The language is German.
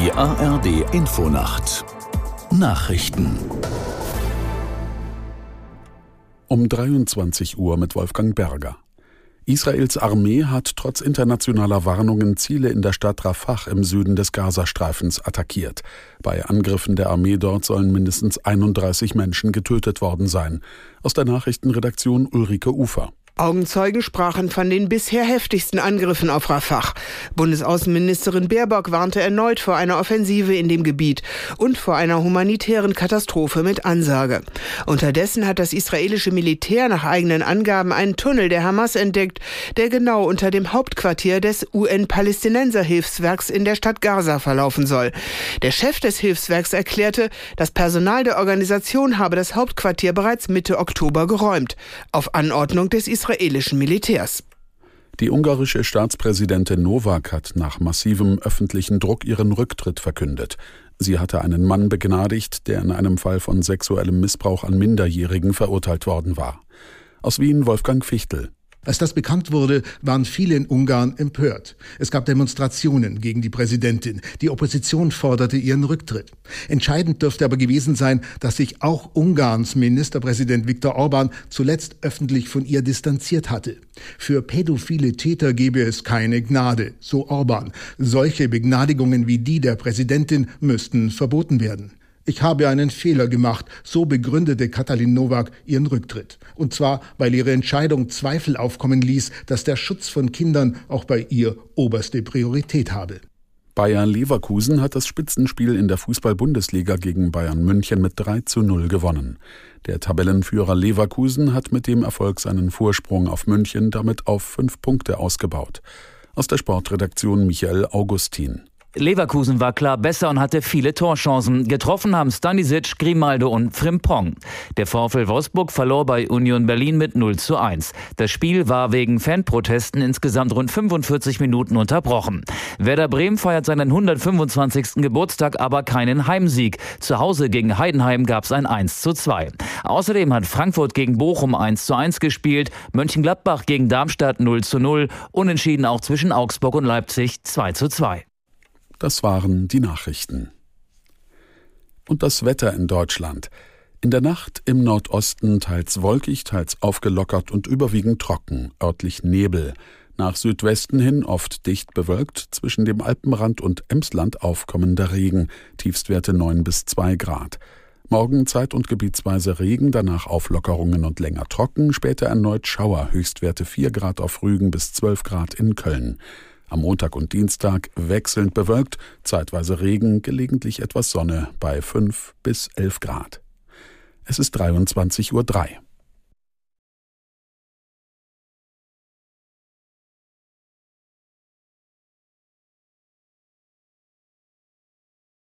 Die ARD Infonacht Nachrichten um 23 Uhr mit Wolfgang Berger. Israels Armee hat trotz internationaler Warnungen Ziele in der Stadt Rafah im Süden des Gazastreifens attackiert. Bei Angriffen der Armee dort sollen mindestens 31 Menschen getötet worden sein. Aus der Nachrichtenredaktion Ulrike Ufer. Augenzeugen sprachen von den bisher heftigsten Angriffen auf Rafah. Bundesaußenministerin Baerbock warnte erneut vor einer Offensive in dem Gebiet und vor einer humanitären Katastrophe mit Ansage. Unterdessen hat das israelische Militär nach eigenen Angaben einen Tunnel der Hamas entdeckt, der genau unter dem Hauptquartier des UN-Palästinenser-Hilfswerks in der Stadt Gaza verlaufen soll. Der Chef des Hilfswerks erklärte, das Personal der Organisation habe das Hauptquartier bereits Mitte Oktober geräumt, auf Anordnung des Israel israelischen Militärs. Die ungarische Staatspräsidentin Novak hat nach massivem öffentlichen Druck ihren Rücktritt verkündet. Sie hatte einen Mann begnadigt, der in einem Fall von sexuellem Missbrauch an Minderjährigen verurteilt worden war. Aus Wien Wolfgang Fichtel. Als das bekannt wurde, waren viele in Ungarn empört. Es gab Demonstrationen gegen die Präsidentin. Die Opposition forderte ihren Rücktritt. Entscheidend dürfte aber gewesen sein, dass sich auch Ungarns Ministerpräsident Viktor Orban zuletzt öffentlich von ihr distanziert hatte. Für pädophile Täter gebe es keine Gnade, so Orban. Solche Begnadigungen wie die der Präsidentin müssten verboten werden. Ich habe einen Fehler gemacht, so begründete Katalin Nowak ihren Rücktritt. Und zwar, weil ihre Entscheidung Zweifel aufkommen ließ, dass der Schutz von Kindern auch bei ihr oberste Priorität habe. Bayern Leverkusen hat das Spitzenspiel in der Fußball-Bundesliga gegen Bayern München mit 3 zu 0 gewonnen. Der Tabellenführer Leverkusen hat mit dem Erfolg seinen Vorsprung auf München damit auf fünf Punkte ausgebaut. Aus der Sportredaktion Michael Augustin. Leverkusen war klar besser und hatte viele Torchancen. Getroffen haben Stanisic, Grimaldo und Frimpong. Der VfL Wolfsburg verlor bei Union Berlin mit 0 zu 1. Das Spiel war wegen Fanprotesten insgesamt rund 45 Minuten unterbrochen. Werder Bremen feiert seinen 125. Geburtstag, aber keinen Heimsieg. Zu Hause gegen Heidenheim gab es ein 1 zu 2. Außerdem hat Frankfurt gegen Bochum 1 zu 1 gespielt, Mönchengladbach gegen Darmstadt 0 zu 0, unentschieden auch zwischen Augsburg und Leipzig 2 zu 2. Das waren die Nachrichten. Und das Wetter in Deutschland. In der Nacht im Nordosten teils wolkig, teils aufgelockert und überwiegend trocken, örtlich Nebel. Nach Südwesten hin oft dicht bewölkt, zwischen dem Alpenrand und Emsland aufkommender Regen, Tiefstwerte 9 bis 2 Grad. Morgen zeit- und gebietsweise Regen, danach Auflockerungen und länger trocken, später erneut Schauer, Höchstwerte 4 Grad auf Rügen bis 12 Grad in Köln. Am Montag und Dienstag wechselnd bewölkt, zeitweise Regen, gelegentlich etwas Sonne bei 5 bis 11 Grad. Es ist 23.03 Uhr.